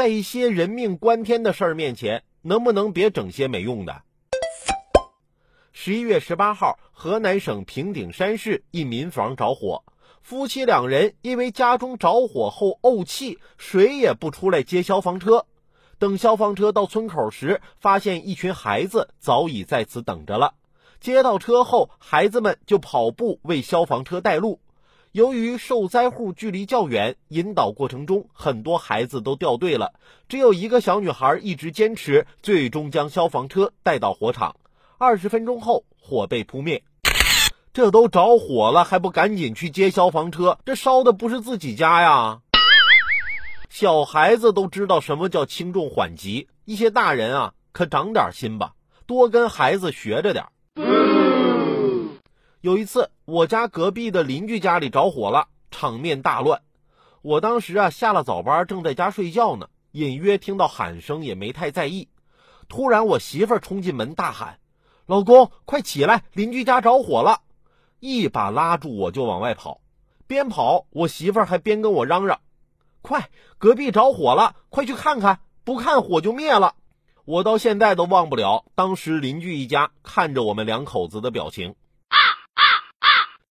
在一些人命关天的事儿面前，能不能别整些没用的？十一月十八号，河南省平顶山市一民房着火，夫妻两人因为家中着火后怄气，谁也不出来接消防车。等消防车到村口时，发现一群孩子早已在此等着了。接到车后，孩子们就跑步为消防车带路。由于受灾户距离较远，引导过程中很多孩子都掉队了，只有一个小女孩一直坚持，最终将消防车带到火场。二十分钟后，火被扑灭。这都着火了，还不赶紧去接消防车？这烧的不是自己家呀！小孩子都知道什么叫轻重缓急，一些大人啊，可长点心吧，多跟孩子学着点。有一次，我家隔壁的邻居家里着火了，场面大乱。我当时啊下了早班，正在家睡觉呢，隐约听到喊声，也没太在意。突然，我媳妇儿冲进门大喊。老公，快起来！邻居家着火了，一把拉住我就往外跑。边跑，我媳妇儿还边跟我嚷嚷：“快，隔壁着火了，快去看看！不看火就灭了。”我到现在都忘不了当时邻居一家看着我们两口子的表情。